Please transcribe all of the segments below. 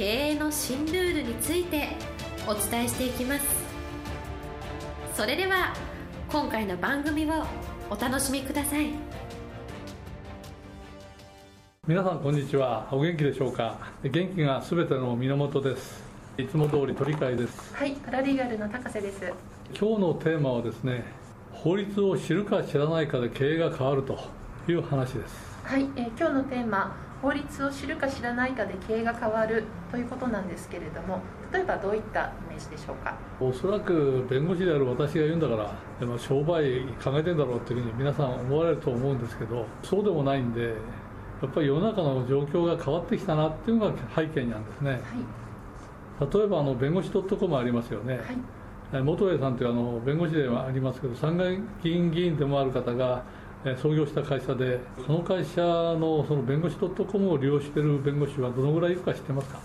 経営の新ルールについてお伝えしていきます。それでは今回の番組をお楽しみください。皆さんこんにちは。お元気でしょうか？元気がすべての源です。いつも通り鳥飼です。はいパラリーガルの高瀬です。今日のテーマはですね法律を知るか知らないかで経営が変わるという話です。はい、えー、今日のテーマ法律を知るか知らないかで経営が変わるということなんですけれども例えばどういったイメージでしょうか？おそらく弁護士である私が言うんだから商売考えてんだろうというふうに皆さん思われると思うんですけどそうでもないんでやっぱり世の中の状況が変わってきたなっていうのが背景にあるんですね、はい、例えばあの弁護士 .com ありますよね、はい、元栄さんというあの弁護士ではありますけど参議院議員でもある方が創業した会社で、この会社のその弁護士 .com を利用している弁護士はどのぐらいいるか知ってますか？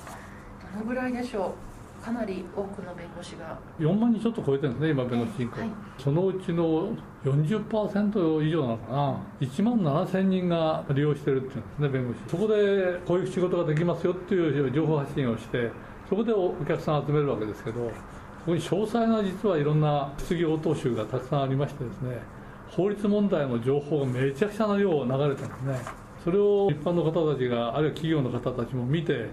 どのぐらいでしょう、かなり多くの弁護士が。4万人ちょっと超えてるんですね、今、弁護士人口、はい、そのうちの40%以上なのかな、1万7000人が利用してるっていうんですね、弁護士、そこでこういう仕事ができますよっていう情報発信をして、そこでお客さんを集めるわけですけど、そこに詳細な実はいろんな失業応答集がたくさんありましてですね、法律問題の情報がめちゃくちゃな量流れてるんですね。それを一般の方たちが、あるいは企業の方たちも見て、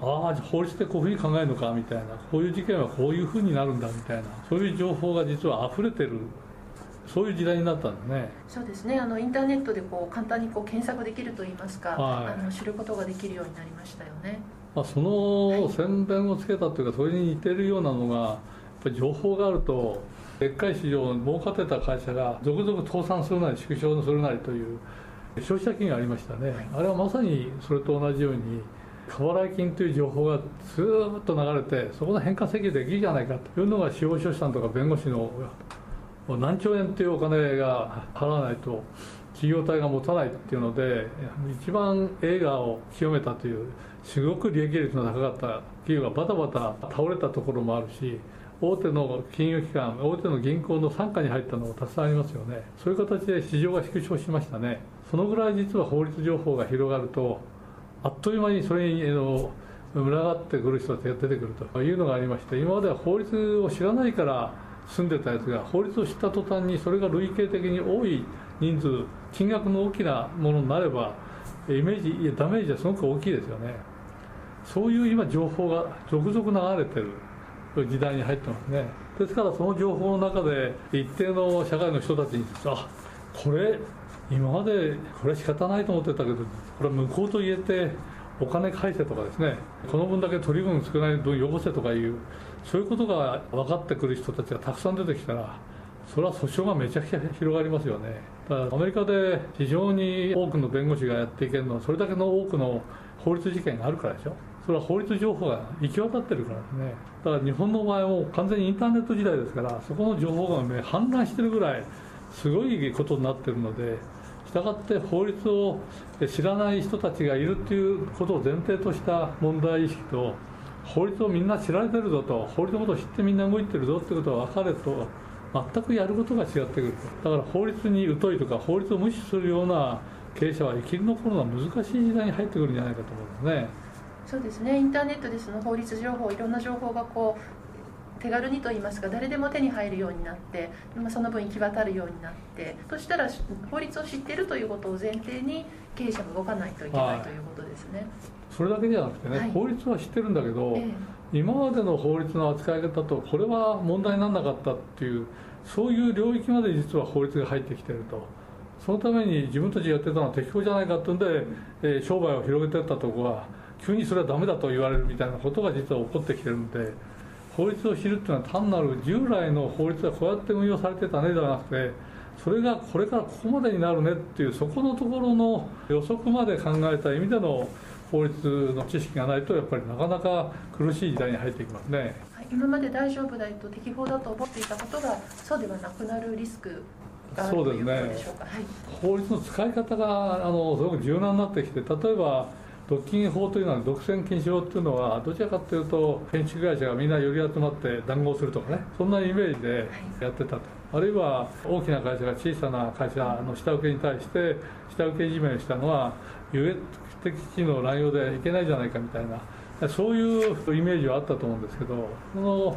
ああ、法律ってこういうふうに考えるのかみたいな、こういう事件はこういうふうになるんだみたいな、そういう情報が実は溢れてるそういう時代になったんですね。そうですね。あのインターネットでこう簡単にこう検索できると言いますか、はい、あの知ることができるようになりましたよね。まあその宣伝をつけたというか、それに似てるようなのが、やっぱり情報があるとでっかい市場を儲かってた会社が続々倒産するなり縮小するなりという消費者金がありましたね、あれはまさにそれと同じように過払い金という情報がずっと流れてそこの返還請求できるじゃないかというのが司法書士さんとか弁護士の何兆円というお金が払わないと企業体が持たないっていうので一番映画を清めたというすごく利益率の高かった企業がバタバタ倒れたところもあるし大手の金融機関、大手の銀行の傘下に入ったのもたくさんありますよね、そういう形で市場が縮小しましたね、そのぐらい実は法律情報が広がると、あっという間にそれにの群がってくる人たちが出てくるというのがありまして、今までは法律を知らないから住んでたやつが、法律を知った途端にそれが累計的に多い人数、金額の大きなものになれば、イメージ、いやダメージはすごく大きいですよね。そういう今、情報が続々流れてる。時代に入ってますね。ですからその情報の中で一定の社会の人たちにあこれ今までこれ仕方ないと思ってたけどこれは無効と言えてお金返せとかですねこの分だけ取り分少ない分よこせとかいうそういうことが分かってくる人たちがたくさん出てきたらそれは訴訟がめちゃくちゃ広がりますよね。だからアメリカで非常に多くの弁護士がやっていけるのはそれだけの多くの法律事件があるからでしょ。それは法律情報が行き渡ってるからですねだから日本の場合も完全にインターネット時代ですからそこの情報が、ね、氾濫してるぐらいすごいことになってるのでしたがって法律を知らない人たちがいるっていうことを前提とした問題意識と法律をみんな知られてるぞと法律のことを知ってみんな動いてるぞってことが分かると全くやることが違ってくるだから法律に疎いとか法律を無視するような経営者は生き残るのは難しい時代に入ってくるんじゃないかと思うんですね。そうですね。インターネットでその法律情報いろんな情報がこう手軽にといいますか誰でも手に入るようになってその分行き渡るようになってそしたら法律を知っているということを前提に経営者も動かないといけないということですね。それだけじゃなくてね、はい、法律は知ってるんだけど、ええ、今までの法律の扱い方とこれは問題にならなかったっていうそういう領域まで実は法律が入ってきてると。そのために自分たちやってたのは適法じゃないかっていうん。で、えー、商売を広げていったところは急にそれはダメだと言われるみたいなことが実は起こってきてるんで法律を知るっていうのは単なる従来の法律はこうやって運用されてたねではなくてそれがこれからここまでになるねっていうそこのところの予測まで考えた意味での法律の知識がないとやっぱりなかなか苦しい時代に入っていきますね。今まで大丈夫だと適法だと思っていたことがそうではなくなるリスクがあるということでしょうか、ね。はい、法律の使い方があのすごく柔軟になってきて例えば独禁法というのは独占禁止法というのはどちらかというと建築会社がみんな寄り集まって談合するとかねそんなイメージでやってたと、あるいは大きな会社が小さな会社の下請けに対して下請けいじめをしたのは優越的地位の乱用でいけないじゃないかみたいなそういうイメージはあったと思うんですけどその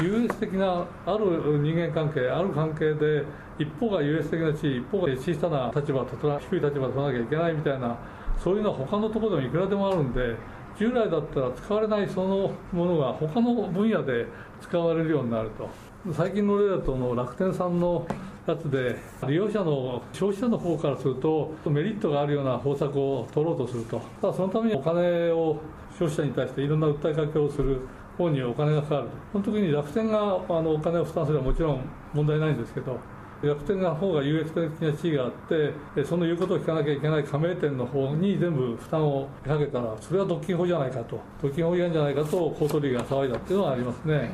優越的なある人間関係ある関係で一方が優越的な地位一方が小さな立場と低い立場を取らなきゃいけないみたいなそういうのは他のところでもいくらでもあるんで従来だったら使われないそのものが他の分野で使われるようになると。最近の例だとの楽天さんのやつで利用者の消費者の方からするとメリットがあるような方策を取ろうとすると。ただそのためにお金を消費者に対していろんな訴えかけをする方にお金がかかると。その時に楽天があのお金を負担すればもちろん問題ないんですけど楽天の方が優越的な地位があってその言うことを聞かなきゃいけない加盟店の方に全部負担をかけたらそれは独禁法じゃないかと。独禁法違反じゃないかと公取理が騒いだっていうのはありますね。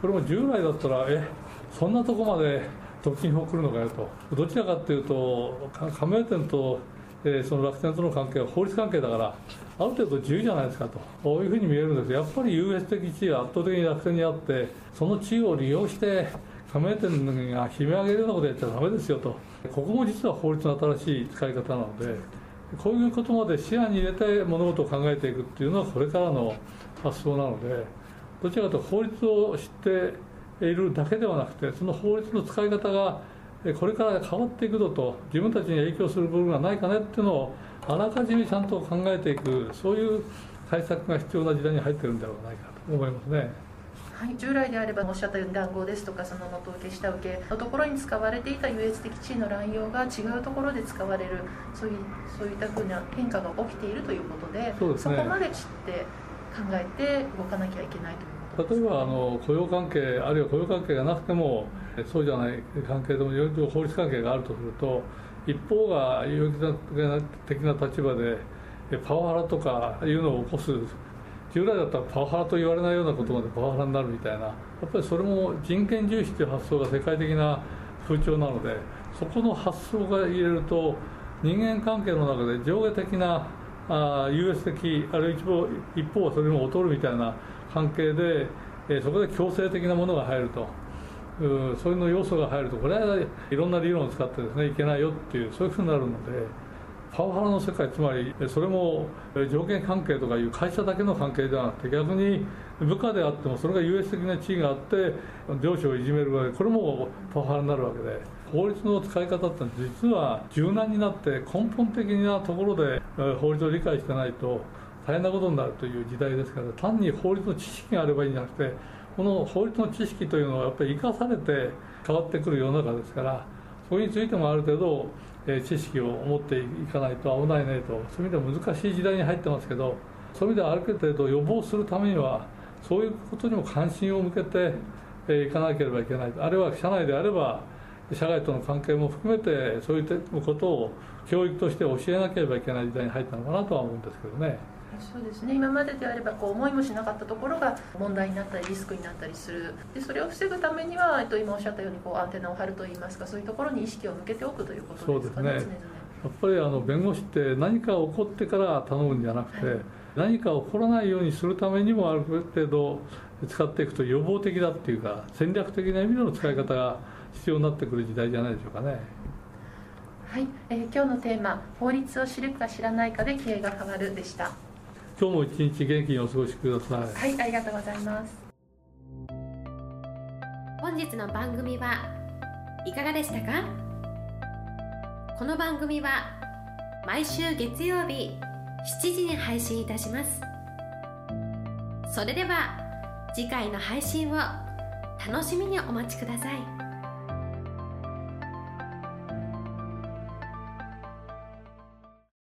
これも従来だったらえそんなとこまで独禁法来るのかよと。どちらかっていうと加盟店とえその楽天との関係は法律関係だからある程度自由じゃないですかと。こういうふうに見えるんです。やっぱり優越的地位が圧倒的に楽天にあってその地位を利用して加盟店が悲鳴上げるようなことやっちゃだめですよとここも実は法律の新しい使い方なのでこういうことまで視野に入れて物事を考えていくっていうのはこれからの発想なのでどちらかというと法律を知っているだけではなくてその法律の使い方がこれから変わっていくのと自分たちに影響する部分がないかねっていうのをあらかじめちゃんと考えていくそういう対策が必要な時代に入ってるんではないかと思いますね。はい、従来であればおっしゃったように談合ですとかその元受け下請けのところに使われていた優越的地位の乱用が違うところで使われるそういうそういったふうな変化が起きているということでそ、ね,、こまで知って考えて動かなきゃいけないということ例えばあの雇用関係あるいは雇用関係がなくてもそうじゃない関係でもいろいろ法律関係があるとすると一方が有益的な立場でパワハラとかいうのを起こす従来だったらパワハラと言われないようなことまでパワハラになるみたいなやっぱりそれも人権重視という発想が世界的な風潮なのでそこの発想が入れると人間関係の中で上下的なあ優越的あるいは一方一方はそれも劣るみたいな関係で、えー、そこで強制的なものが入ると。うそういうの要素が入るとこれはいろんな理論を使ってですねいけないよっていうそういうふうになるのでパワハラの世界つまりそれも条件関係とかいう会社だけの関係ではなくて逆に部下であってもそれが優越的な地位があって上司をいじめる場合これもパワハラになるわけで法律の使い方って実は柔軟になって根本的なところで法律を理解してないと大変なことになるという時代ですから単に法律の知識があればいいんじゃなくてこの法律の知識というのはやっぱり生かされて変わってくる世の中ですからそれについてもある程度え知識を持っていかないと危ないねとそういう意味では難しい時代に入ってますけどそういう意味ではある程度予防するためにはそういうことにも関心を向けていかなければいけないあるいは社内であれば社外との関係も含めてそういうことを教育として教えなければいけない時代に入ったのかなとは思うんですけどね。そうですね今までであればこう思いもしなかったところが問題になったりリスクになったりするでそれを防ぐためには、えっと、今おっしゃったようにこうアンテナを張るといいますかそういうところに意識を向けておくということですかね。そうですねやっぱりあの弁護士って何か起こってから頼むんじゃなくて、はい、何か起こらないようにするためにもある程度使っていくと予防的だっていうか戦略的な意味での使い方が必要になってくる時代じゃないでしょうかね。はい、えー、今日のテーマ「法律を知るか知らないかで経営が変わる」でした。今日も一日元気にお過ごしください。はいありがとうございます。本日の番組はいかがでしたか？この番組は毎週月曜日7時に配信いたします。それでは次回の配信を楽しみにお待ちください。